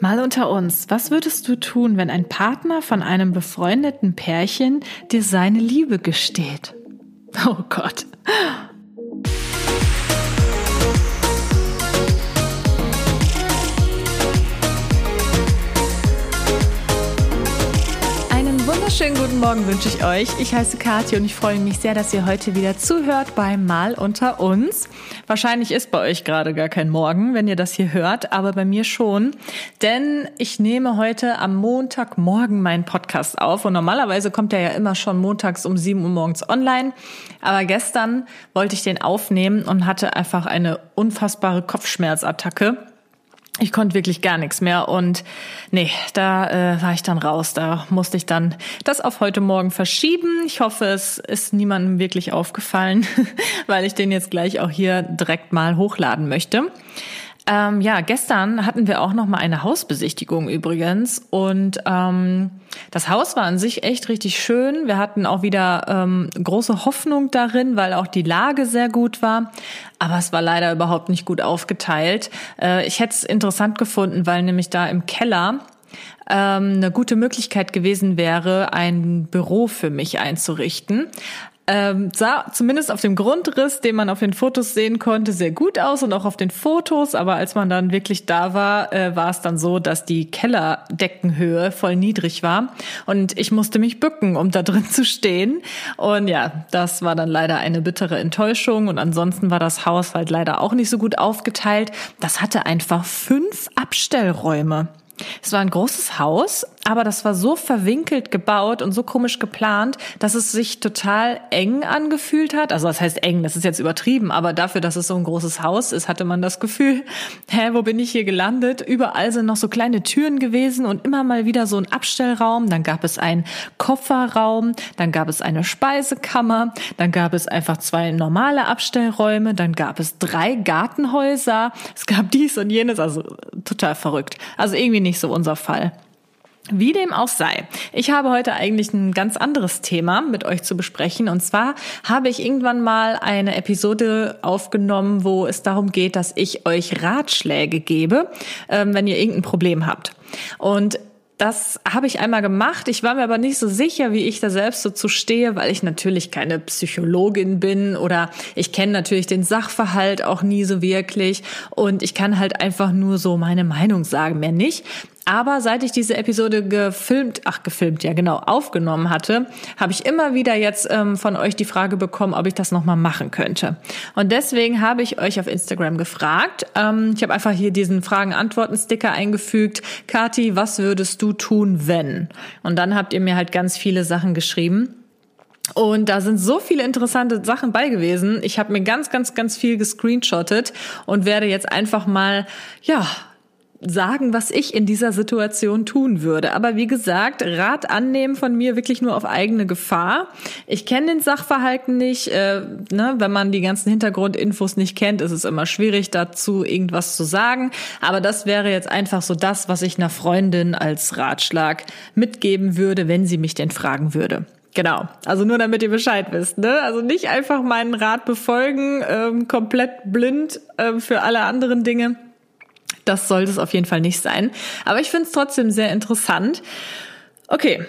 Mal unter uns, was würdest du tun, wenn ein Partner von einem befreundeten Pärchen dir seine Liebe gesteht? Oh Gott. Wunderschönen guten Morgen wünsche ich euch. Ich heiße Kathi und ich freue mich sehr, dass ihr heute wieder zuhört bei Mal unter uns. Wahrscheinlich ist bei euch gerade gar kein Morgen, wenn ihr das hier hört, aber bei mir schon. Denn ich nehme heute am Montagmorgen meinen Podcast auf und normalerweise kommt er ja immer schon montags um 7 Uhr morgens online. Aber gestern wollte ich den aufnehmen und hatte einfach eine unfassbare Kopfschmerzattacke ich konnte wirklich gar nichts mehr und nee, da äh, war ich dann raus. Da musste ich dann das auf heute Morgen verschieben. Ich hoffe, es ist niemandem wirklich aufgefallen, weil ich den jetzt gleich auch hier direkt mal hochladen möchte. Ähm, ja, gestern hatten wir auch noch mal eine Hausbesichtigung übrigens und ähm, das Haus war an sich echt richtig schön. Wir hatten auch wieder ähm, große Hoffnung darin, weil auch die Lage sehr gut war. Aber es war leider überhaupt nicht gut aufgeteilt. Äh, ich hätte es interessant gefunden, weil nämlich da im Keller ähm, eine gute Möglichkeit gewesen wäre, ein Büro für mich einzurichten. Ähm, sah zumindest auf dem Grundriss, den man auf den Fotos sehen konnte, sehr gut aus und auch auf den Fotos. Aber als man dann wirklich da war, äh, war es dann so, dass die Kellerdeckenhöhe voll niedrig war und ich musste mich bücken, um da drin zu stehen. Und ja, das war dann leider eine bittere Enttäuschung. Und ansonsten war das Haus halt leider auch nicht so gut aufgeteilt. Das hatte einfach fünf Abstellräume. Es war ein großes Haus, aber das war so verwinkelt gebaut und so komisch geplant, dass es sich total eng angefühlt hat. Also das heißt eng, das ist jetzt übertrieben, aber dafür, dass es so ein großes Haus ist, hatte man das Gefühl, hä, wo bin ich hier gelandet? Überall sind noch so kleine Türen gewesen und immer mal wieder so ein Abstellraum. Dann gab es einen Kofferraum, dann gab es eine Speisekammer, dann gab es einfach zwei normale Abstellräume, dann gab es drei Gartenhäuser, es gab dies und jenes, also total verrückt. Also irgendwie nicht so unser Fall. Wie dem auch sei, ich habe heute eigentlich ein ganz anderes Thema mit euch zu besprechen. Und zwar habe ich irgendwann mal eine Episode aufgenommen, wo es darum geht, dass ich euch Ratschläge gebe, ähm, wenn ihr irgendein Problem habt. Und das habe ich einmal gemacht. Ich war mir aber nicht so sicher, wie ich da selbst so zu stehe, weil ich natürlich keine Psychologin bin oder ich kenne natürlich den Sachverhalt auch nie so wirklich und ich kann halt einfach nur so meine Meinung sagen, mehr nicht. Aber seit ich diese Episode gefilmt, ach gefilmt, ja genau, aufgenommen hatte, habe ich immer wieder jetzt ähm, von euch die Frage bekommen, ob ich das nochmal machen könnte. Und deswegen habe ich euch auf Instagram gefragt. Ähm, ich habe einfach hier diesen Fragen-Antworten-Sticker eingefügt. Kati, was würdest du tun, wenn? Und dann habt ihr mir halt ganz viele Sachen geschrieben. Und da sind so viele interessante Sachen bei gewesen. Ich habe mir ganz, ganz, ganz viel gescreenshottet und werde jetzt einfach mal, ja, sagen, was ich in dieser Situation tun würde. Aber wie gesagt, Rat annehmen von mir wirklich nur auf eigene Gefahr. Ich kenne den Sachverhalten nicht. Äh, ne? Wenn man die ganzen Hintergrundinfos nicht kennt, ist es immer schwierig, dazu irgendwas zu sagen. Aber das wäre jetzt einfach so das, was ich einer Freundin als Ratschlag mitgeben würde, wenn sie mich denn fragen würde. Genau. Also nur damit ihr Bescheid wisst. Ne? Also nicht einfach meinen Rat befolgen, ähm, komplett blind ähm, für alle anderen Dinge das sollte es auf jeden Fall nicht sein. Aber ich finde es trotzdem sehr interessant. Okay,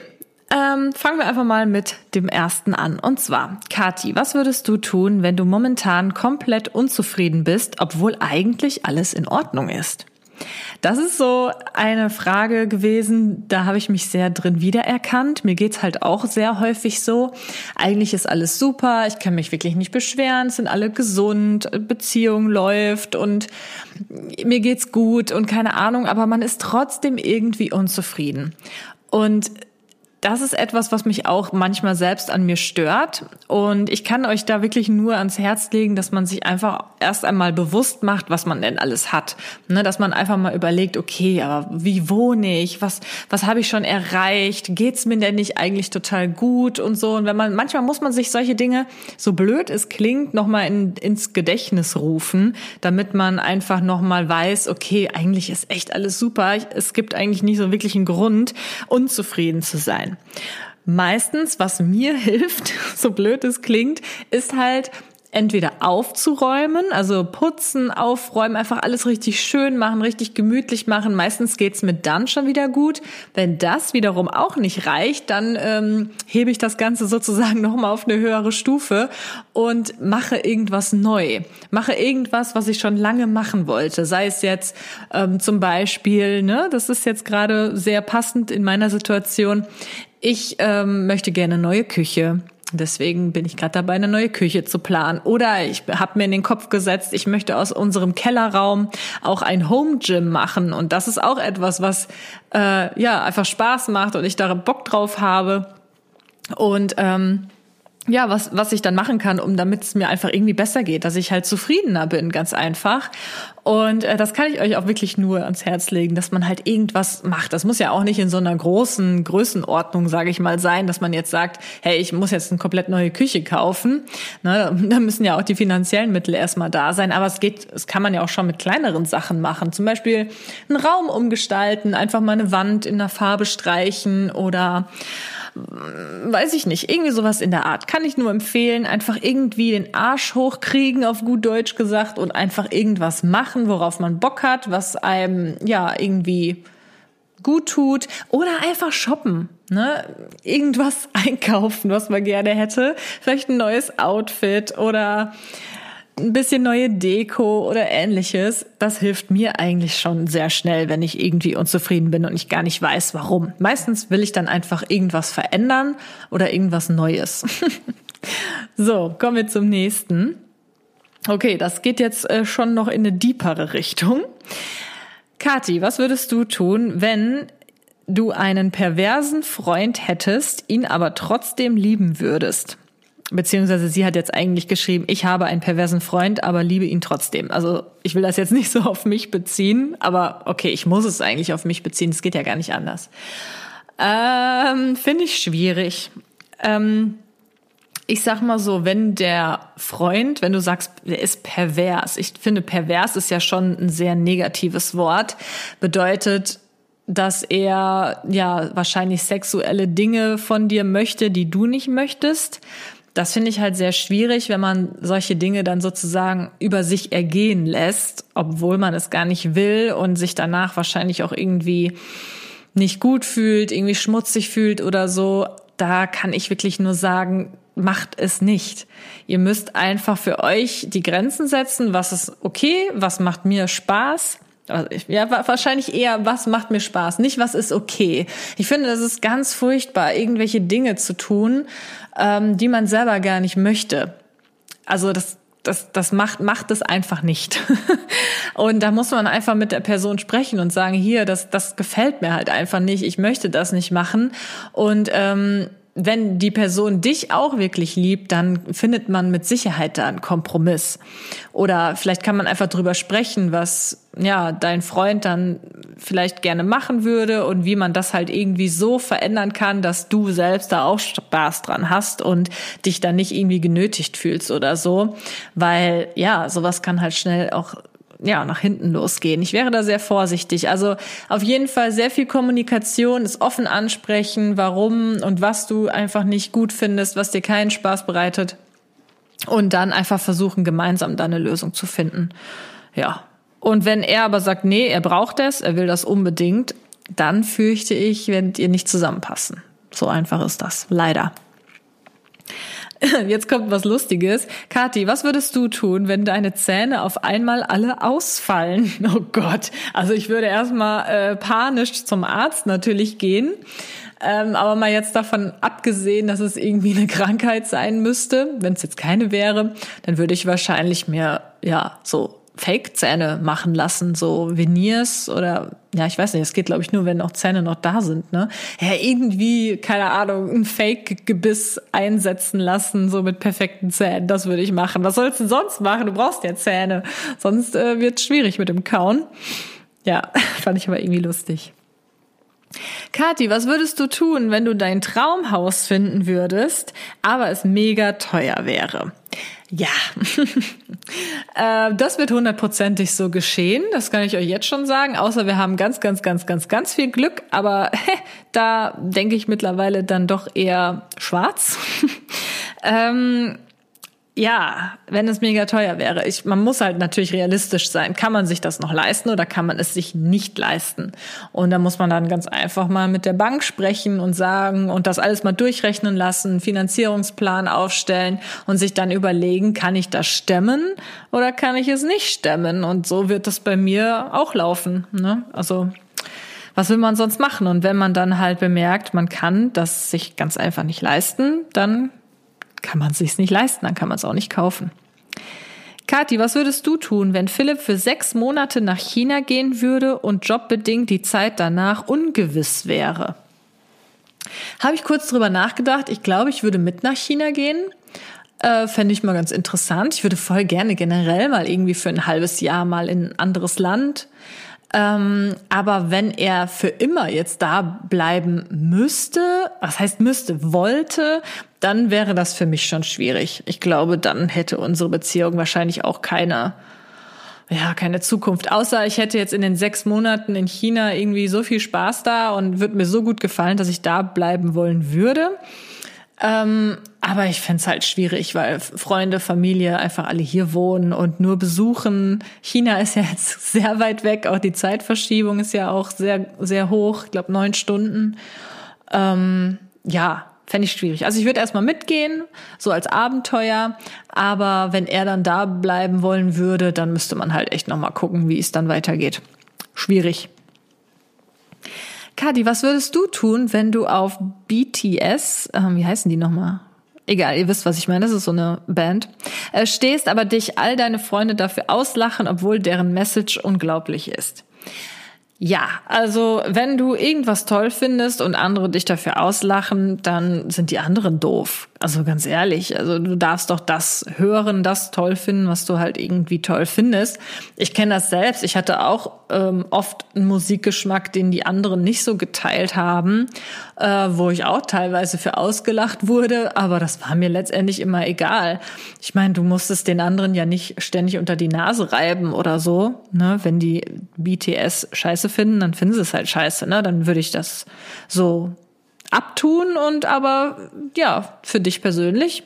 ähm, fangen wir einfach mal mit dem ersten an. Und zwar, Kati, was würdest du tun, wenn du momentan komplett unzufrieden bist, obwohl eigentlich alles in Ordnung ist? Das ist so eine Frage gewesen, da habe ich mich sehr drin wiedererkannt. Mir geht's halt auch sehr häufig so. Eigentlich ist alles super, ich kann mich wirklich nicht beschweren, sind alle gesund, Beziehung läuft und mir geht's gut und keine Ahnung, aber man ist trotzdem irgendwie unzufrieden. Und das ist etwas, was mich auch manchmal selbst an mir stört. Und ich kann euch da wirklich nur ans Herz legen, dass man sich einfach erst einmal bewusst macht, was man denn alles hat. Ne, dass man einfach mal überlegt, okay, aber wie wohne ich? Was, was habe ich schon erreicht? Geht's mir denn nicht eigentlich total gut und so? Und wenn man, manchmal muss man sich solche Dinge, so blöd es klingt, nochmal in, ins Gedächtnis rufen, damit man einfach nochmal weiß, okay, eigentlich ist echt alles super. Es gibt eigentlich nicht so wirklich einen Grund, unzufrieden zu sein sein. Meistens, was mir hilft, so blöd es klingt, ist halt entweder aufzuräumen, also putzen, aufräumen, einfach alles richtig schön machen, richtig gemütlich machen. Meistens geht's mir dann schon wieder gut. Wenn das wiederum auch nicht reicht, dann ähm, hebe ich das Ganze sozusagen nochmal auf eine höhere Stufe und mache irgendwas neu. Mache irgendwas, was ich schon lange machen wollte. Sei es jetzt ähm, zum Beispiel, ne, das ist jetzt gerade sehr passend in meiner Situation. Ich ähm, möchte gerne neue Küche. Deswegen bin ich gerade dabei, eine neue Küche zu planen. Oder ich habe mir in den Kopf gesetzt, ich möchte aus unserem Kellerraum auch ein Home Gym machen. Und das ist auch etwas, was äh, ja einfach Spaß macht und ich da Bock drauf habe. Und ähm, ja, was, was ich dann machen kann, um damit es mir einfach irgendwie besser geht, dass ich halt zufriedener bin, ganz einfach. Und äh, das kann ich euch auch wirklich nur ans Herz legen, dass man halt irgendwas macht. Das muss ja auch nicht in so einer großen Größenordnung, sage ich mal, sein, dass man jetzt sagt, hey, ich muss jetzt eine komplett neue Küche kaufen. Ne, da müssen ja auch die finanziellen Mittel erstmal da sein. Aber es geht, es kann man ja auch schon mit kleineren Sachen machen. Zum Beispiel einen Raum umgestalten, einfach mal eine Wand in der Farbe streichen oder weiß ich nicht, irgendwie sowas in der Art. Kann ich nur empfehlen, einfach irgendwie den Arsch hochkriegen, auf gut Deutsch gesagt, und einfach irgendwas machen, worauf man Bock hat, was einem, ja, irgendwie gut tut oder einfach shoppen, ne? Irgendwas einkaufen, was man gerne hätte, vielleicht ein neues Outfit oder ein bisschen neue Deko oder ähnliches, das hilft mir eigentlich schon sehr schnell, wenn ich irgendwie unzufrieden bin und ich gar nicht weiß, warum. Meistens will ich dann einfach irgendwas verändern oder irgendwas Neues. so, kommen wir zum nächsten. Okay, das geht jetzt äh, schon noch in eine deepere Richtung. Kati, was würdest du tun, wenn du einen perversen Freund hättest, ihn aber trotzdem lieben würdest? Beziehungsweise sie hat jetzt eigentlich geschrieben, ich habe einen perversen Freund, aber liebe ihn trotzdem. Also ich will das jetzt nicht so auf mich beziehen, aber okay, ich muss es eigentlich auf mich beziehen. Es geht ja gar nicht anders. Ähm, Finde ich schwierig. Ähm, ich sag mal so, wenn der Freund, wenn du sagst, der ist pervers, ich finde pervers ist ja schon ein sehr negatives Wort, bedeutet, dass er ja wahrscheinlich sexuelle Dinge von dir möchte, die du nicht möchtest das finde ich halt sehr schwierig, wenn man solche Dinge dann sozusagen über sich ergehen lässt, obwohl man es gar nicht will und sich danach wahrscheinlich auch irgendwie nicht gut fühlt, irgendwie schmutzig fühlt oder so. Da kann ich wirklich nur sagen, macht es nicht. Ihr müsst einfach für euch die Grenzen setzen, was ist okay, was macht mir Spaß ja, wahrscheinlich eher, was macht mir Spaß, nicht was ist okay. Ich finde, das ist ganz furchtbar, irgendwelche Dinge zu tun, ähm, die man selber gar nicht möchte. Also das, das, das macht, macht es einfach nicht. und da muss man einfach mit der Person sprechen und sagen, hier, das, das gefällt mir halt einfach nicht, ich möchte das nicht machen. Und ähm, wenn die Person dich auch wirklich liebt, dann findet man mit Sicherheit da einen Kompromiss. Oder vielleicht kann man einfach drüber sprechen, was ja dein Freund dann vielleicht gerne machen würde und wie man das halt irgendwie so verändern kann, dass du selbst da auch Spaß dran hast und dich dann nicht irgendwie genötigt fühlst oder so, weil ja, sowas kann halt schnell auch ja, nach hinten losgehen. Ich wäre da sehr vorsichtig. Also auf jeden Fall sehr viel Kommunikation, es offen ansprechen, warum und was du einfach nicht gut findest, was dir keinen Spaß bereitet. Und dann einfach versuchen, gemeinsam da eine Lösung zu finden. Ja. Und wenn er aber sagt, nee, er braucht es, er will das unbedingt, dann fürchte ich, werdet ihr nicht zusammenpassen. So einfach ist das. Leider. Jetzt kommt was Lustiges. Kathi, was würdest du tun, wenn deine Zähne auf einmal alle ausfallen? Oh Gott. Also ich würde erstmal äh, panisch zum Arzt natürlich gehen. Ähm, aber mal jetzt davon abgesehen, dass es irgendwie eine Krankheit sein müsste, wenn es jetzt keine wäre, dann würde ich wahrscheinlich mir ja so Fake-Zähne machen lassen, so Veneers oder ja, ich weiß nicht, es geht glaube ich nur, wenn noch Zähne noch da sind, ne? Ja, irgendwie, keine Ahnung, ein Fake-Gebiss einsetzen lassen, so mit perfekten Zähnen, das würde ich machen. Was sollst du sonst machen? Du brauchst ja Zähne, sonst äh, wird schwierig mit dem Kauen. Ja, fand ich aber irgendwie lustig. Kathi, was würdest du tun, wenn du dein Traumhaus finden würdest, aber es mega teuer wäre? Ja, äh, das wird hundertprozentig so geschehen. Das kann ich euch jetzt schon sagen. Außer wir haben ganz, ganz, ganz, ganz, ganz viel Glück. Aber da denke ich mittlerweile dann doch eher schwarz. ähm, ja, wenn es mega teuer wäre. Ich, man muss halt natürlich realistisch sein. Kann man sich das noch leisten oder kann man es sich nicht leisten? Und da muss man dann ganz einfach mal mit der Bank sprechen und sagen und das alles mal durchrechnen lassen, Finanzierungsplan aufstellen und sich dann überlegen, kann ich das stemmen oder kann ich es nicht stemmen? Und so wird das bei mir auch laufen. Ne? Also was will man sonst machen? Und wenn man dann halt bemerkt, man kann das sich ganz einfach nicht leisten, dann kann man sich's nicht leisten, dann kann man es auch nicht kaufen. Kathi, was würdest du tun, wenn Philipp für sechs Monate nach China gehen würde und jobbedingt die Zeit danach ungewiss wäre? Habe ich kurz drüber nachgedacht. Ich glaube, ich würde mit nach China gehen. Äh, Fände ich mal ganz interessant. Ich würde voll gerne generell mal irgendwie für ein halbes Jahr mal in ein anderes Land. Ähm, aber wenn er für immer jetzt da bleiben müsste, was heißt müsste, wollte, dann wäre das für mich schon schwierig. Ich glaube, dann hätte unsere Beziehung wahrscheinlich auch keine, ja, keine Zukunft. Außer ich hätte jetzt in den sechs Monaten in China irgendwie so viel Spaß da und würde mir so gut gefallen, dass ich da bleiben wollen würde. Ähm, aber ich fände halt schwierig, weil Freunde, Familie einfach alle hier wohnen und nur besuchen. China ist ja jetzt sehr weit weg, auch die Zeitverschiebung ist ja auch sehr, sehr hoch, ich glaube neun Stunden. Ähm, ja, fände ich schwierig. Also ich würde erstmal mitgehen, so als Abenteuer, aber wenn er dann da bleiben wollen würde, dann müsste man halt echt nochmal gucken, wie es dann weitergeht. Schwierig. Kadi, was würdest du tun, wenn du auf BTS, ähm, wie heißen die nochmal? Egal, ihr wisst, was ich meine, das ist so eine Band, äh, stehst, aber dich all deine Freunde dafür auslachen, obwohl deren Message unglaublich ist. Ja, also wenn du irgendwas toll findest und andere dich dafür auslachen, dann sind die anderen doof. Also ganz ehrlich, also du darfst doch das hören, das toll finden, was du halt irgendwie toll findest. Ich kenne das selbst. Ich hatte auch ähm, oft einen Musikgeschmack, den die anderen nicht so geteilt haben, äh, wo ich auch teilweise für ausgelacht wurde, aber das war mir letztendlich immer egal. Ich meine, du musstest den anderen ja nicht ständig unter die Nase reiben oder so. Ne? Wenn die BTS scheiße finden, dann finden sie es halt scheiße. Ne? Dann würde ich das so abtun und aber ja, für dich persönlich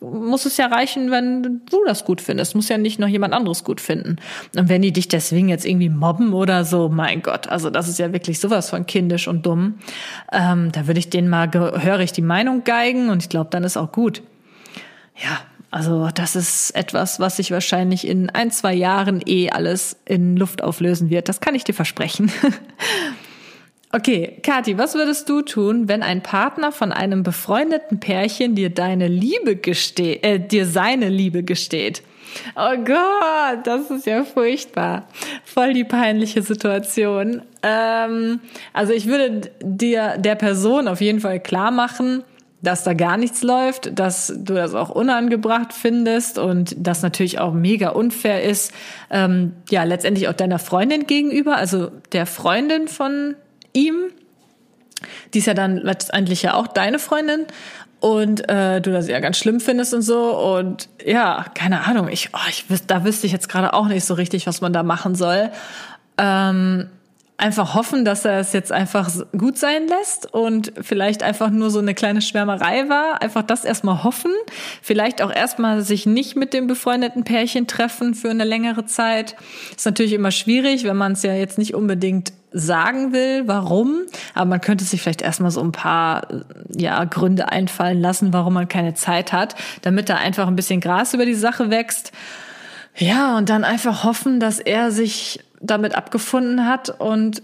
muss es ja reichen, wenn du das gut findest. Muss ja nicht noch jemand anderes gut finden. Und wenn die dich deswegen jetzt irgendwie mobben oder so, mein Gott, also das ist ja wirklich sowas von kindisch und dumm. Ähm, da würde ich denen mal gehörig die Meinung geigen und ich glaube, dann ist auch gut. Ja, also das ist etwas, was sich wahrscheinlich in ein, zwei Jahren eh alles in Luft auflösen wird. Das kann ich dir versprechen. Okay, Kathi, was würdest du tun, wenn ein Partner von einem befreundeten Pärchen dir deine Liebe gesteht, äh, dir seine Liebe gesteht? Oh Gott, das ist ja furchtbar. Voll die peinliche Situation. Ähm, also ich würde dir der Person auf jeden Fall klar machen, dass da gar nichts läuft, dass du das auch unangebracht findest und das natürlich auch mega unfair ist, ähm, ja, letztendlich auch deiner Freundin gegenüber, also der Freundin von ihm. Die ist ja dann letztendlich ja auch deine Freundin und äh, du das ja ganz schlimm findest und so und ja, keine Ahnung, ich, oh, ich da wüsste ich jetzt gerade auch nicht so richtig, was man da machen soll. Ähm, einfach hoffen, dass er es jetzt einfach gut sein lässt und vielleicht einfach nur so eine kleine Schwärmerei war. Einfach das erstmal hoffen. Vielleicht auch erstmal sich nicht mit dem befreundeten Pärchen treffen für eine längere Zeit. Ist natürlich immer schwierig, wenn man es ja jetzt nicht unbedingt sagen will, warum. Aber man könnte sich vielleicht erstmal so ein paar ja, Gründe einfallen lassen, warum man keine Zeit hat, damit da einfach ein bisschen Gras über die Sache wächst. Ja, und dann einfach hoffen, dass er sich damit abgefunden hat und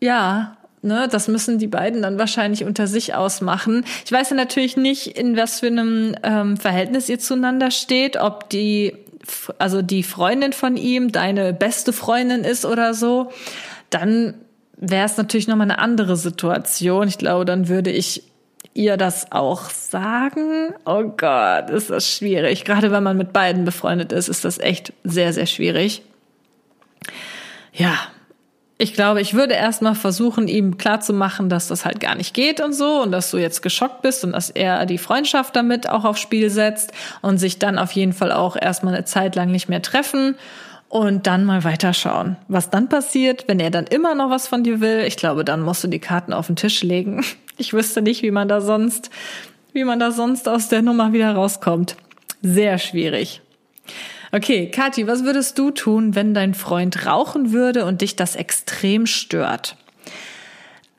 ja, ne, das müssen die beiden dann wahrscheinlich unter sich ausmachen. Ich weiß ja natürlich nicht, in was für einem ähm, Verhältnis ihr zueinander steht, ob die, also die Freundin von ihm deine beste Freundin ist oder so. Dann wäre es natürlich nochmal eine andere Situation. Ich glaube, dann würde ich ihr das auch sagen? Oh Gott, ist das schwierig. Gerade wenn man mit beiden befreundet ist, ist das echt sehr, sehr schwierig ja, ich glaube, ich würde erstmal versuchen, ihm klarzumachen, dass das halt gar nicht geht und so und dass du jetzt geschockt bist und dass er die Freundschaft damit auch aufs Spiel setzt und sich dann auf jeden Fall auch erstmal eine Zeit lang nicht mehr treffen und dann mal weiterschauen. Was dann passiert, wenn er dann immer noch was von dir will, ich glaube, dann musst du die Karten auf den Tisch legen. Ich wüsste nicht, wie man da sonst, wie man da sonst aus der Nummer wieder rauskommt. Sehr schwierig. Okay, Kathi, was würdest du tun, wenn dein Freund rauchen würde und dich das extrem stört?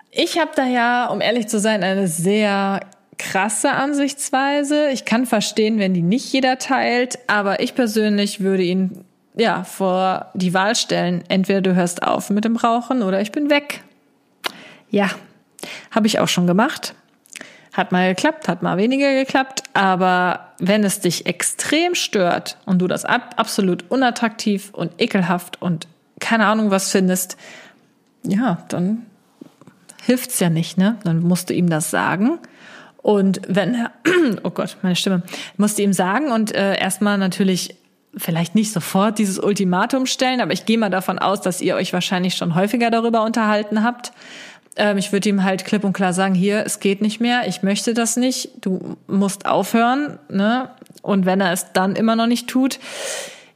Ich habe da ja, um ehrlich zu sein, eine sehr krasse Ansichtsweise. Ich kann verstehen, wenn die nicht jeder teilt, aber ich persönlich würde ihn ja vor die Wahl stellen. Entweder du hörst auf mit dem Rauchen oder ich bin weg. Ja, habe ich auch schon gemacht. Hat mal geklappt, hat mal weniger geklappt, aber wenn es dich extrem stört und du das ab, absolut unattraktiv und ekelhaft und keine Ahnung was findest, ja, dann hilft's ja nicht, ne? Dann musst du ihm das sagen. Und wenn er, oh Gott, meine Stimme, musst du ihm sagen und äh, erstmal natürlich vielleicht nicht sofort dieses Ultimatum stellen, aber ich gehe mal davon aus, dass ihr euch wahrscheinlich schon häufiger darüber unterhalten habt. Ähm, ich würde ihm halt klipp und klar sagen, hier, es geht nicht mehr, ich möchte das nicht, du musst aufhören, ne? Und wenn er es dann immer noch nicht tut,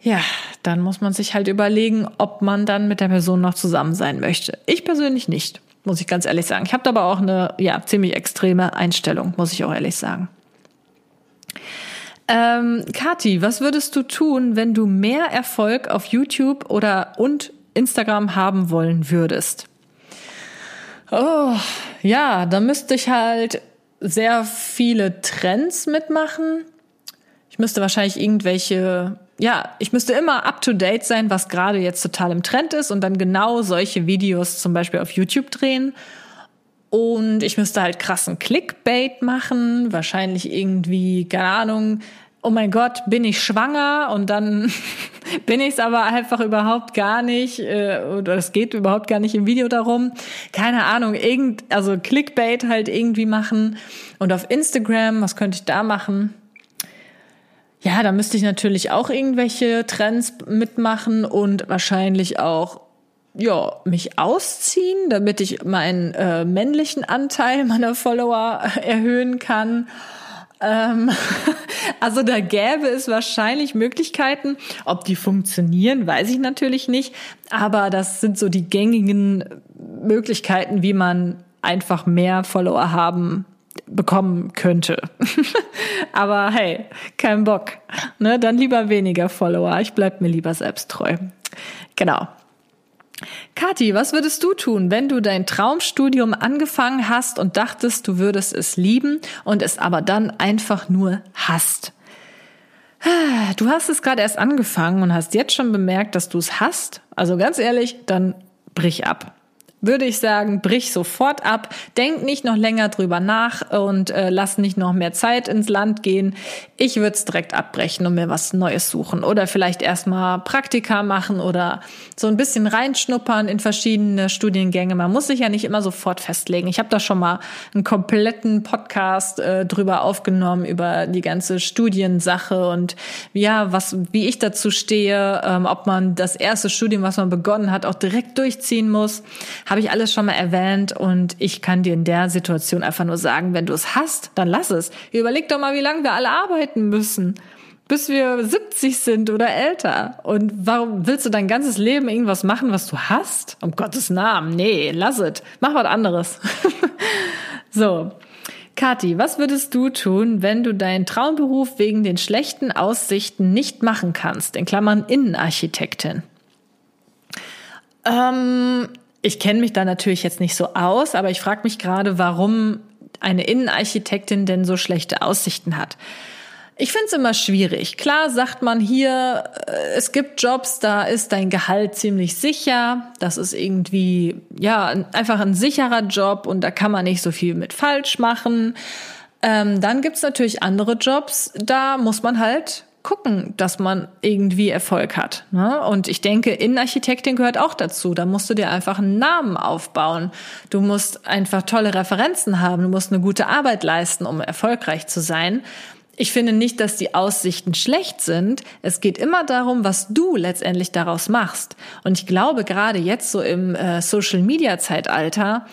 ja, dann muss man sich halt überlegen, ob man dann mit der Person noch zusammen sein möchte. Ich persönlich nicht, muss ich ganz ehrlich sagen. Ich habe aber auch eine ja ziemlich extreme Einstellung, muss ich auch ehrlich sagen. Ähm, Kathi, was würdest du tun, wenn du mehr Erfolg auf YouTube oder und Instagram haben wollen würdest? Oh, ja, da müsste ich halt sehr viele Trends mitmachen. Ich müsste wahrscheinlich irgendwelche, ja, ich müsste immer up to date sein, was gerade jetzt total im Trend ist und dann genau solche Videos zum Beispiel auf YouTube drehen. Und ich müsste halt krassen Clickbait machen, wahrscheinlich irgendwie, keine Ahnung, oh mein Gott, bin ich schwanger und dann bin ich es aber einfach überhaupt gar nicht äh, oder es geht überhaupt gar nicht im Video darum. Keine Ahnung, irgend also Clickbait halt irgendwie machen und auf Instagram, was könnte ich da machen? Ja, da müsste ich natürlich auch irgendwelche Trends mitmachen und wahrscheinlich auch ja, mich ausziehen, damit ich meinen äh, männlichen Anteil meiner Follower erhöhen kann ähm, also da gäbe es wahrscheinlich Möglichkeiten. Ob die funktionieren, weiß ich natürlich nicht. Aber das sind so die gängigen Möglichkeiten, wie man einfach mehr Follower haben bekommen könnte. Aber hey, kein Bock. Ne, dann lieber weniger Follower. Ich bleib mir lieber selbst treu. Genau. Kathi, was würdest du tun, wenn du dein Traumstudium angefangen hast und dachtest, du würdest es lieben und es aber dann einfach nur hast? Du hast es gerade erst angefangen und hast jetzt schon bemerkt, dass du es hast. Also ganz ehrlich, dann brich ab würde ich sagen, brich sofort ab, denk nicht noch länger drüber nach und äh, lass nicht noch mehr Zeit ins Land gehen. Ich würde es direkt abbrechen und mir was Neues suchen oder vielleicht erstmal Praktika machen oder so ein bisschen reinschnuppern in verschiedene Studiengänge. Man muss sich ja nicht immer sofort festlegen. Ich habe da schon mal einen kompletten Podcast äh, drüber aufgenommen über die ganze Studiensache und ja, was wie ich dazu stehe, ähm, ob man das erste Studium, was man begonnen hat, auch direkt durchziehen muss habe ich alles schon mal erwähnt und ich kann dir in der Situation einfach nur sagen, wenn du es hast, dann lass es. Überleg doch mal, wie lange wir alle arbeiten müssen bis wir 70 sind oder älter. Und warum willst du dein ganzes Leben irgendwas machen, was du hast? Um Gottes Namen. Nee, lass es. Mach was anderes. so. Kathi, was würdest du tun, wenn du deinen Traumberuf wegen den schlechten Aussichten nicht machen kannst? In Klammern Innenarchitektin. Ähm, ich kenne mich da natürlich jetzt nicht so aus, aber ich frage mich gerade, warum eine Innenarchitektin denn so schlechte Aussichten hat. Ich finde es immer schwierig. Klar sagt man hier, äh, es gibt Jobs, da ist dein Gehalt ziemlich sicher. Das ist irgendwie, ja, einfach ein sicherer Job und da kann man nicht so viel mit falsch machen. Ähm, dann gibt's natürlich andere Jobs, da muss man halt gucken, dass man irgendwie Erfolg hat. Ne? Und ich denke, Innenarchitektin gehört auch dazu. Da musst du dir einfach einen Namen aufbauen. Du musst einfach tolle Referenzen haben. Du musst eine gute Arbeit leisten, um erfolgreich zu sein. Ich finde nicht, dass die Aussichten schlecht sind. Es geht immer darum, was du letztendlich daraus machst. Und ich glaube, gerade jetzt so im äh, Social-Media-Zeitalter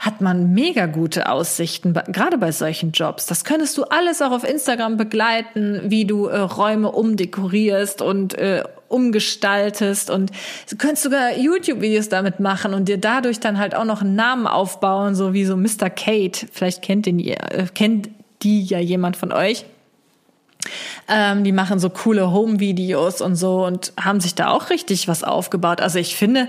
hat man mega gute Aussichten, gerade bei solchen Jobs. Das könntest du alles auch auf Instagram begleiten, wie du äh, Räume umdekorierst und äh, umgestaltest und du könntest sogar YouTube-Videos damit machen und dir dadurch dann halt auch noch einen Namen aufbauen, so wie so Mr. Kate. Vielleicht kennt den, äh, kennt die ja jemand von euch. Ähm, die machen so coole Home-Videos und so und haben sich da auch richtig was aufgebaut. Also ich finde,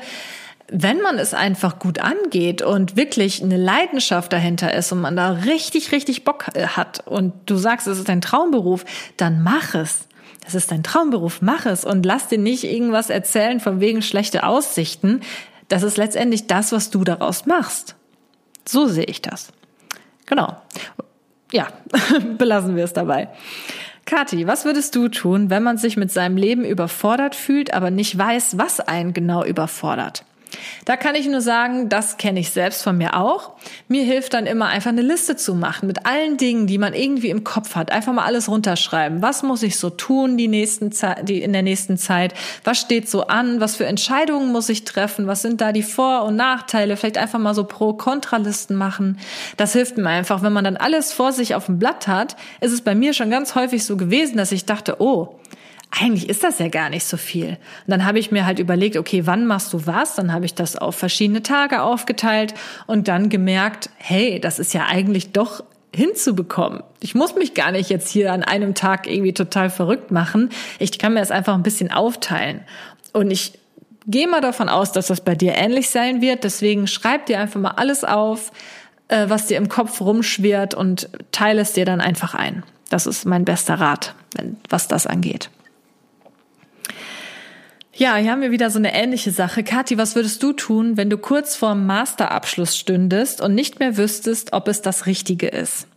wenn man es einfach gut angeht und wirklich eine Leidenschaft dahinter ist und man da richtig, richtig Bock äh, hat und du sagst, es ist dein Traumberuf, dann mach es. Das ist dein Traumberuf, mach es und lass dir nicht irgendwas erzählen von wegen schlechte Aussichten. Das ist letztendlich das, was du daraus machst. So sehe ich das. Genau. Ja, belassen wir es dabei. Kathi, was würdest du tun, wenn man sich mit seinem Leben überfordert fühlt, aber nicht weiß, was einen genau überfordert? Da kann ich nur sagen, das kenne ich selbst von mir auch. Mir hilft dann immer einfach eine Liste zu machen mit allen Dingen, die man irgendwie im Kopf hat. Einfach mal alles runterschreiben. Was muss ich so tun die nächsten die in der nächsten Zeit? Was steht so an? Was für Entscheidungen muss ich treffen? Was sind da die Vor- und Nachteile? Vielleicht einfach mal so Pro-Kontra-Listen machen. Das hilft mir einfach. Wenn man dann alles vor sich auf dem Blatt hat, ist es bei mir schon ganz häufig so gewesen, dass ich dachte, oh, eigentlich ist das ja gar nicht so viel. Und dann habe ich mir halt überlegt, okay, wann machst du was? Dann habe ich das auf verschiedene Tage aufgeteilt und dann gemerkt, hey, das ist ja eigentlich doch hinzubekommen. Ich muss mich gar nicht jetzt hier an einem Tag irgendwie total verrückt machen. Ich kann mir das einfach ein bisschen aufteilen. Und ich gehe mal davon aus, dass das bei dir ähnlich sein wird. Deswegen schreib dir einfach mal alles auf, äh, was dir im Kopf rumschwirrt und teile es dir dann einfach ein. Das ist mein bester Rat, was das angeht. Ja, hier haben wir wieder so eine ähnliche Sache. Kathi, was würdest du tun, wenn du kurz vorm Masterabschluss stündest und nicht mehr wüsstest, ob es das Richtige ist?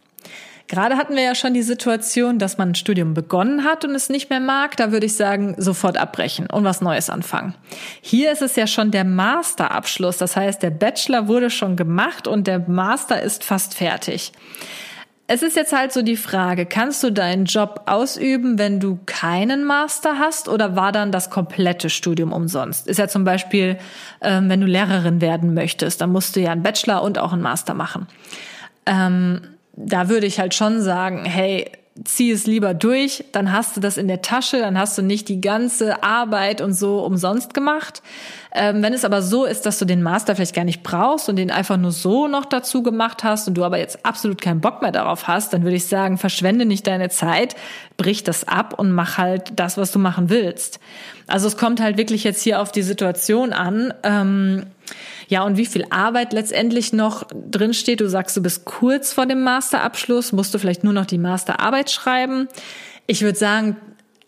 Gerade hatten wir ja schon die Situation, dass man ein Studium begonnen hat und es nicht mehr mag. Da würde ich sagen, sofort abbrechen und was Neues anfangen. Hier ist es ja schon der Masterabschluss. Das heißt, der Bachelor wurde schon gemacht und der Master ist fast fertig es ist jetzt halt so die Frage, kannst du deinen Job ausüben, wenn du keinen Master hast oder war dann das komplette Studium umsonst? Ist ja zum Beispiel, ähm, wenn du Lehrerin werden möchtest, dann musst du ja einen Bachelor und auch einen Master machen. Ähm, da würde ich halt schon sagen, hey, zieh es lieber durch, dann hast du das in der Tasche, dann hast du nicht die ganze Arbeit und so umsonst gemacht. Ähm, wenn es aber so ist, dass du den Master vielleicht gar nicht brauchst und den einfach nur so noch dazu gemacht hast und du aber jetzt absolut keinen Bock mehr darauf hast, dann würde ich sagen, verschwende nicht deine Zeit, brich das ab und mach halt das, was du machen willst. Also es kommt halt wirklich jetzt hier auf die Situation an. Ähm, ja, und wie viel Arbeit letztendlich noch drin steht. Du sagst, du bist kurz vor dem Masterabschluss, musst du vielleicht nur noch die Masterarbeit schreiben. Ich würde sagen,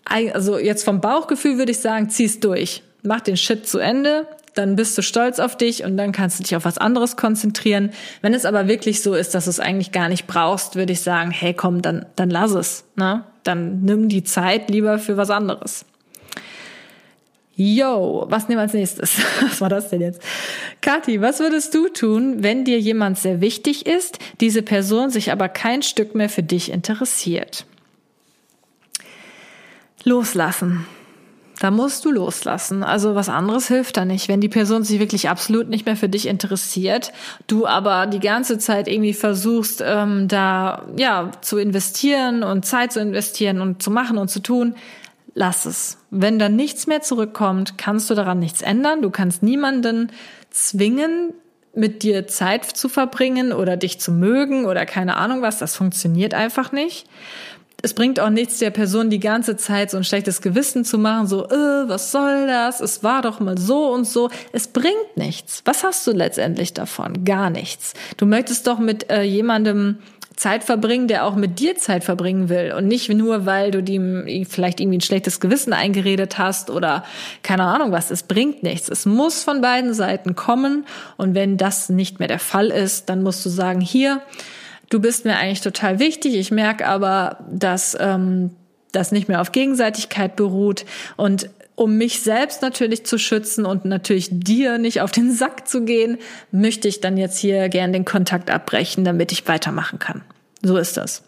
also jetzt vom Bauchgefühl würde ich sagen, zieh's durch. Mach den Shit zu Ende, dann bist du stolz auf dich und dann kannst du dich auf was anderes konzentrieren. Wenn es aber wirklich so ist, dass du es eigentlich gar nicht brauchst, würde ich sagen, hey komm, dann, dann lass es. Ne? Dann nimm die Zeit lieber für was anderes. Yo, was nehmen wir als nächstes? Was war das denn jetzt? Kathi, was würdest du tun, wenn dir jemand sehr wichtig ist, diese Person sich aber kein Stück mehr für dich interessiert? Loslassen. Da musst du loslassen. Also was anderes hilft da nicht. Wenn die Person sich wirklich absolut nicht mehr für dich interessiert, du aber die ganze Zeit irgendwie versuchst, ähm, da ja zu investieren und Zeit zu investieren und zu machen und zu tun, lass es. Wenn dann nichts mehr zurückkommt, kannst du daran nichts ändern. Du kannst niemanden zwingen, mit dir Zeit zu verbringen oder dich zu mögen oder keine Ahnung was. Das funktioniert einfach nicht. Es bringt auch nichts, der Person die ganze Zeit so ein schlechtes Gewissen zu machen, so, äh, was soll das? Es war doch mal so und so. Es bringt nichts. Was hast du letztendlich davon? Gar nichts. Du möchtest doch mit äh, jemandem Zeit verbringen, der auch mit dir Zeit verbringen will und nicht nur, weil du dem vielleicht irgendwie ein schlechtes Gewissen eingeredet hast oder keine Ahnung was. Es bringt nichts. Es muss von beiden Seiten kommen und wenn das nicht mehr der Fall ist, dann musst du sagen, hier, du bist mir eigentlich total wichtig. Ich merke aber, dass ähm, das nicht mehr auf Gegenseitigkeit beruht und um mich selbst natürlich zu schützen und natürlich dir nicht auf den Sack zu gehen, möchte ich dann jetzt hier gern den Kontakt abbrechen, damit ich weitermachen kann. So ist das.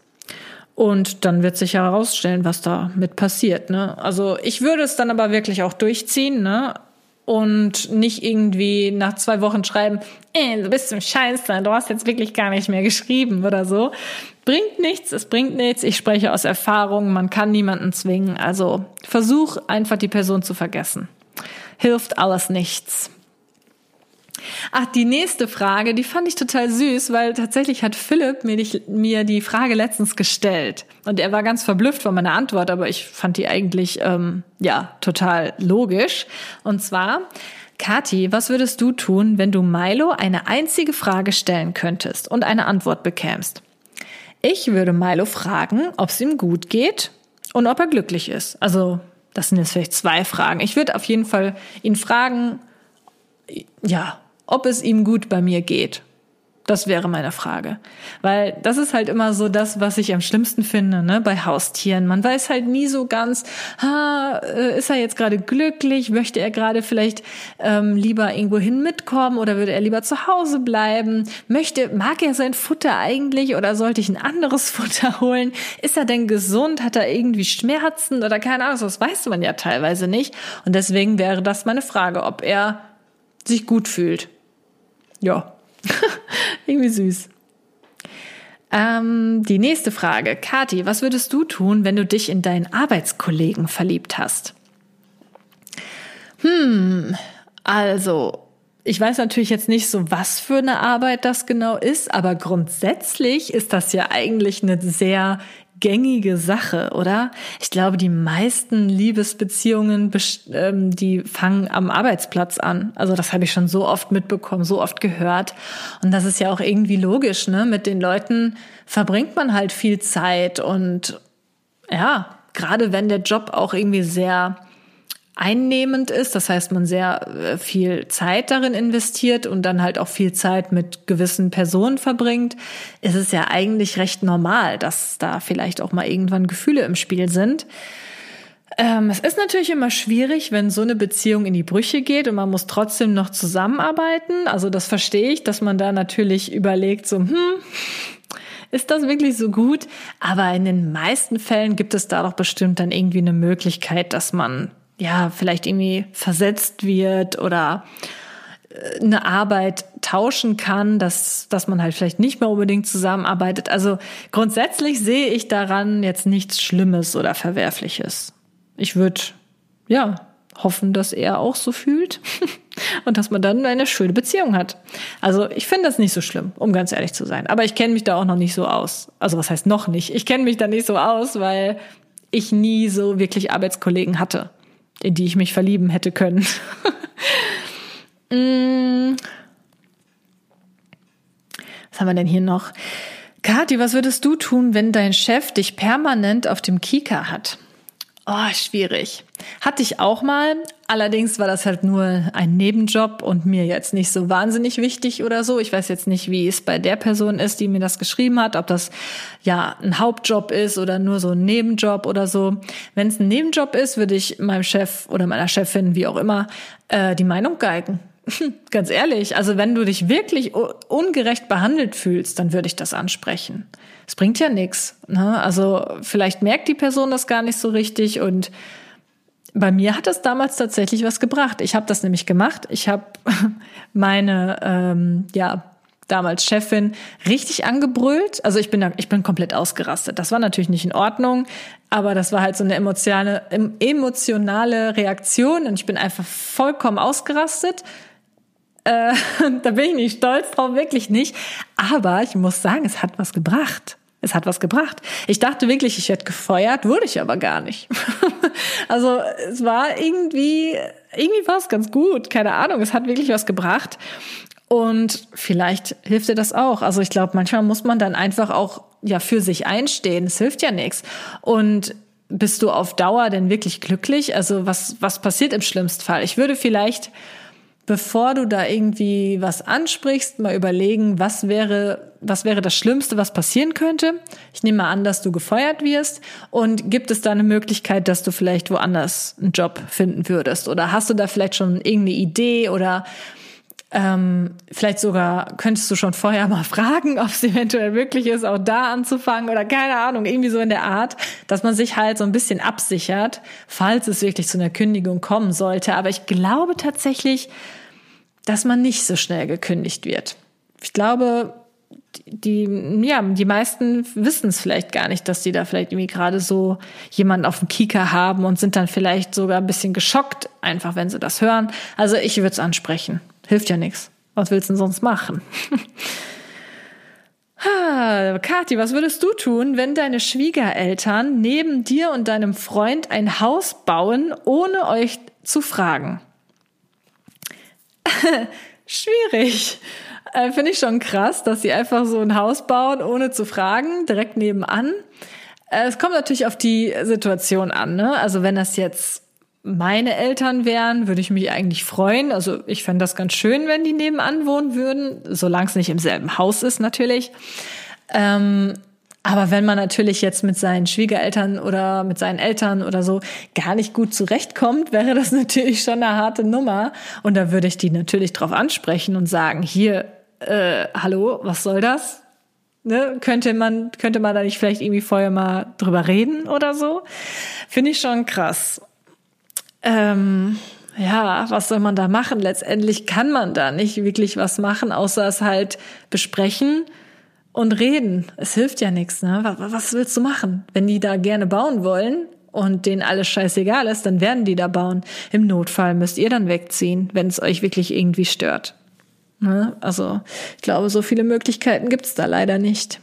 Und dann wird sich herausstellen, was da mit passiert. Ne? Also ich würde es dann aber wirklich auch durchziehen. Ne? Und nicht irgendwie nach zwei Wochen schreiben, ey, du bist zum Scheiße, du hast jetzt wirklich gar nicht mehr geschrieben oder so. Bringt nichts, es bringt nichts. Ich spreche aus Erfahrung, man kann niemanden zwingen. Also versuch einfach die Person zu vergessen. Hilft alles nichts. Ach, die nächste Frage, die fand ich total süß, weil tatsächlich hat Philipp mir die, mir die Frage letztens gestellt. Und er war ganz verblüfft von meiner Antwort, aber ich fand die eigentlich, ähm, ja, total logisch. Und zwar, Kathi, was würdest du tun, wenn du Milo eine einzige Frage stellen könntest und eine Antwort bekämst? Ich würde Milo fragen, ob es ihm gut geht und ob er glücklich ist. Also, das sind jetzt vielleicht zwei Fragen. Ich würde auf jeden Fall ihn fragen, ja, ob es ihm gut bei mir geht. Das wäre meine Frage. Weil das ist halt immer so das, was ich am schlimmsten finde, ne, bei Haustieren. Man weiß halt nie so ganz, ha, äh, ist er jetzt gerade glücklich? Möchte er gerade vielleicht ähm, lieber irgendwo hin mitkommen oder würde er lieber zu Hause bleiben? Möchte, mag er sein Futter eigentlich oder sollte ich ein anderes Futter holen? Ist er denn gesund? Hat er irgendwie Schmerzen oder keine Ahnung? Das weiß man ja teilweise nicht. Und deswegen wäre das meine Frage, ob er sich gut fühlt. Ja, irgendwie süß. Ähm, die nächste Frage. Kati, was würdest du tun, wenn du dich in deinen Arbeitskollegen verliebt hast? Hm, also, ich weiß natürlich jetzt nicht so, was für eine Arbeit das genau ist, aber grundsätzlich ist das ja eigentlich eine sehr gängige Sache, oder? Ich glaube, die meisten Liebesbeziehungen, ähm, die fangen am Arbeitsplatz an. Also das habe ich schon so oft mitbekommen, so oft gehört. Und das ist ja auch irgendwie logisch, ne? Mit den Leuten verbringt man halt viel Zeit und ja, gerade wenn der Job auch irgendwie sehr einnehmend ist, das heißt, man sehr äh, viel Zeit darin investiert und dann halt auch viel Zeit mit gewissen Personen verbringt, ist es ja eigentlich recht normal, dass da vielleicht auch mal irgendwann Gefühle im Spiel sind. Ähm, es ist natürlich immer schwierig, wenn so eine Beziehung in die Brüche geht und man muss trotzdem noch zusammenarbeiten. Also das verstehe ich, dass man da natürlich überlegt, so, hm, ist das wirklich so gut? Aber in den meisten Fällen gibt es da doch bestimmt dann irgendwie eine Möglichkeit, dass man ja, vielleicht irgendwie versetzt wird oder äh, eine Arbeit tauschen kann, dass, dass man halt vielleicht nicht mehr unbedingt zusammenarbeitet. Also grundsätzlich sehe ich daran jetzt nichts Schlimmes oder Verwerfliches. Ich würde, ja, hoffen, dass er auch so fühlt und dass man dann eine schöne Beziehung hat. Also ich finde das nicht so schlimm, um ganz ehrlich zu sein. Aber ich kenne mich da auch noch nicht so aus. Also was heißt noch nicht? Ich kenne mich da nicht so aus, weil ich nie so wirklich Arbeitskollegen hatte in die ich mich verlieben hätte können. Mm. Was haben wir denn hier noch? Kathi, was würdest du tun, wenn dein Chef dich permanent auf dem Kika hat? Oh, schwierig. Hatte ich auch mal. Allerdings war das halt nur ein Nebenjob und mir jetzt nicht so wahnsinnig wichtig oder so. Ich weiß jetzt nicht, wie es bei der Person ist, die mir das geschrieben hat, ob das ja ein Hauptjob ist oder nur so ein Nebenjob oder so. Wenn es ein Nebenjob ist, würde ich meinem Chef oder meiner Chefin, wie auch immer, äh, die Meinung geigen. Ganz ehrlich, also wenn du dich wirklich ungerecht behandelt fühlst, dann würde ich das ansprechen es bringt ja nichts. Ne? Also vielleicht merkt die Person das gar nicht so richtig und bei mir hat das damals tatsächlich was gebracht. Ich habe das nämlich gemacht. Ich habe meine ähm, ja damals Chefin richtig angebrüllt. Also ich bin da, ich bin komplett ausgerastet. Das war natürlich nicht in Ordnung, aber das war halt so eine emotionale emotionale Reaktion und ich bin einfach vollkommen ausgerastet. Äh, da bin ich nicht stolz drauf, wirklich nicht. Aber ich muss sagen, es hat was gebracht. Es hat was gebracht. Ich dachte wirklich, ich werde gefeuert, wurde ich aber gar nicht. also es war irgendwie, irgendwie war es ganz gut. Keine Ahnung, es hat wirklich was gebracht. Und vielleicht hilft dir das auch. Also ich glaube, manchmal muss man dann einfach auch ja für sich einstehen. Es hilft ja nichts. Und bist du auf Dauer denn wirklich glücklich? Also was, was passiert im schlimmsten Fall? Ich würde vielleicht bevor du da irgendwie was ansprichst, mal überlegen, was wäre, was wäre das Schlimmste, was passieren könnte. Ich nehme mal an, dass du gefeuert wirst. Und gibt es da eine Möglichkeit, dass du vielleicht woanders einen Job finden würdest? Oder hast du da vielleicht schon irgendeine Idee oder ähm, vielleicht sogar könntest du schon vorher mal fragen, ob es eventuell möglich ist, auch da anzufangen oder keine Ahnung, irgendwie so in der Art, dass man sich halt so ein bisschen absichert, falls es wirklich zu einer Kündigung kommen sollte. Aber ich glaube tatsächlich, dass man nicht so schnell gekündigt wird. Ich glaube, die, ja, die meisten wissen es vielleicht gar nicht, dass sie da vielleicht irgendwie gerade so jemanden auf dem Kieker haben und sind dann vielleicht sogar ein bisschen geschockt, einfach wenn sie das hören. Also ich würde es ansprechen. Hilft ja nichts. Was willst du denn sonst machen? Ha, Kathi, was würdest du tun, wenn deine Schwiegereltern neben dir und deinem Freund ein Haus bauen, ohne euch zu fragen? Schwierig. Äh, Finde ich schon krass, dass sie einfach so ein Haus bauen, ohne zu fragen, direkt nebenan. Äh, es kommt natürlich auf die Situation an. Ne? Also wenn das jetzt meine Eltern wären, würde ich mich eigentlich freuen. Also ich fände das ganz schön, wenn die nebenan wohnen würden, solange es nicht im selben Haus ist natürlich. Ähm, aber wenn man natürlich jetzt mit seinen Schwiegereltern oder mit seinen Eltern oder so gar nicht gut zurechtkommt, wäre das natürlich schon eine harte Nummer. Und da würde ich die natürlich drauf ansprechen und sagen, hier, äh, hallo, was soll das? Ne? Könnte man, könnte man da nicht vielleicht irgendwie vorher mal drüber reden oder so? Finde ich schon krass. Ähm, ja, was soll man da machen? Letztendlich kann man da nicht wirklich was machen, außer es halt besprechen und reden. Es hilft ja nichts. Ne? Was, willst du machen? Wenn die da gerne bauen wollen und denen alles scheißegal ist, dann werden die da bauen. Im Notfall müsst ihr dann wegziehen, wenn es euch wirklich irgendwie stört. Ne? Also ich glaube, so viele Möglichkeiten gibt's da leider nicht.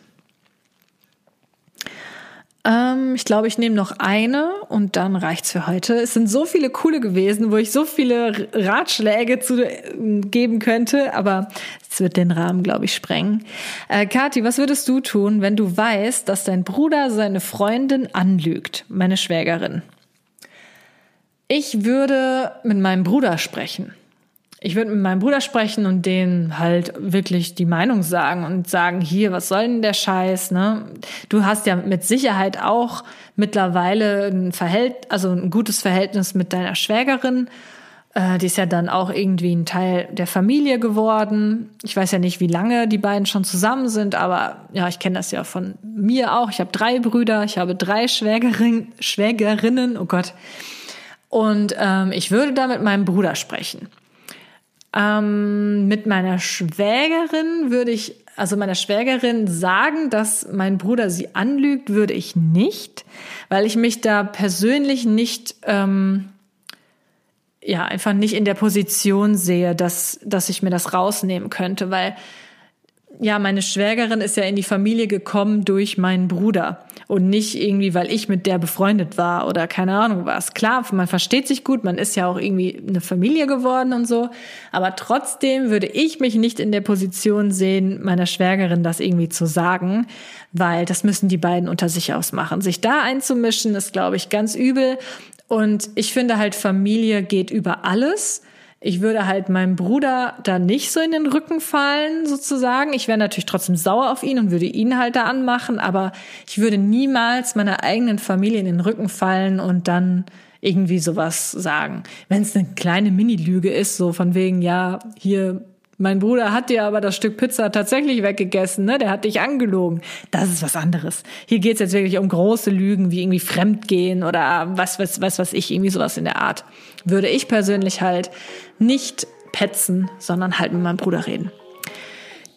Ähm, ich glaube, ich nehme noch eine und dann reicht's für heute. Es sind so viele coole gewesen, wo ich so viele Ratschläge zu äh, geben könnte, aber es wird den Rahmen, glaube ich, sprengen. Äh, Kathi, was würdest du tun, wenn du weißt, dass dein Bruder seine Freundin anlügt, meine Schwägerin? Ich würde mit meinem Bruder sprechen ich würde mit meinem Bruder sprechen und denen halt wirklich die Meinung sagen und sagen, hier, was soll denn der Scheiß, ne? Du hast ja mit Sicherheit auch mittlerweile ein Verhältnis, also ein gutes Verhältnis mit deiner Schwägerin. Äh, die ist ja dann auch irgendwie ein Teil der Familie geworden. Ich weiß ja nicht, wie lange die beiden schon zusammen sind, aber ja, ich kenne das ja von mir auch. Ich habe drei Brüder, ich habe drei Schwägerin, Schwägerinnen, oh Gott. Und ähm, ich würde da mit meinem Bruder sprechen. Ähm, mit meiner Schwägerin würde ich, also meiner Schwägerin sagen, dass mein Bruder sie anlügt, würde ich nicht, weil ich mich da persönlich nicht, ähm, ja, einfach nicht in der Position sehe, dass, dass ich mir das rausnehmen könnte, weil ja, meine Schwägerin ist ja in die Familie gekommen durch meinen Bruder und nicht irgendwie, weil ich mit der befreundet war oder keine Ahnung was. Klar, man versteht sich gut, man ist ja auch irgendwie eine Familie geworden und so, aber trotzdem würde ich mich nicht in der Position sehen, meiner Schwägerin das irgendwie zu sagen, weil das müssen die beiden unter sich ausmachen. Sich da einzumischen ist, glaube ich, ganz übel und ich finde halt, Familie geht über alles. Ich würde halt meinem Bruder da nicht so in den Rücken fallen, sozusagen. Ich wäre natürlich trotzdem sauer auf ihn und würde ihn halt da anmachen, aber ich würde niemals meiner eigenen Familie in den Rücken fallen und dann irgendwie sowas sagen. Wenn es eine kleine Mini-Lüge ist, so von wegen, ja, hier mein Bruder hat dir aber das Stück Pizza tatsächlich weggegessen, ne? Der hat dich angelogen. Das ist was anderes. Hier geht's jetzt wirklich um große Lügen, wie irgendwie Fremdgehen oder was, was, was, was ich, irgendwie sowas in der Art. Würde ich persönlich halt nicht petzen, sondern halt mit meinem Bruder reden.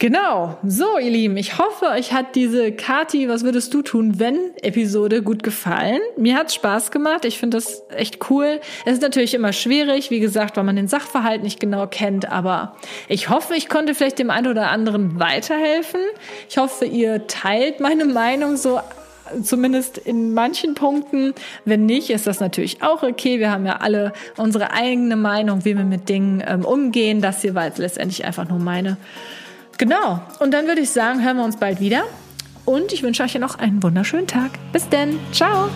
Genau. So, ihr Lieben, ich hoffe, euch hat diese Kati, was würdest du tun, wenn Episode gut gefallen. Mir hat's Spaß gemacht. Ich finde das echt cool. Es ist natürlich immer schwierig, wie gesagt, weil man den Sachverhalt nicht genau kennt, aber ich hoffe, ich konnte vielleicht dem einen oder anderen weiterhelfen. Ich hoffe, ihr teilt meine Meinung so zumindest in manchen Punkten. Wenn nicht, ist das natürlich auch okay. Wir haben ja alle unsere eigene Meinung, wie wir mit Dingen ähm, umgehen. Das hier war jetzt letztendlich einfach nur meine. Genau. Und dann würde ich sagen, hören wir uns bald wieder. Und ich wünsche euch noch einen wunderschönen Tag. Bis denn. Ciao.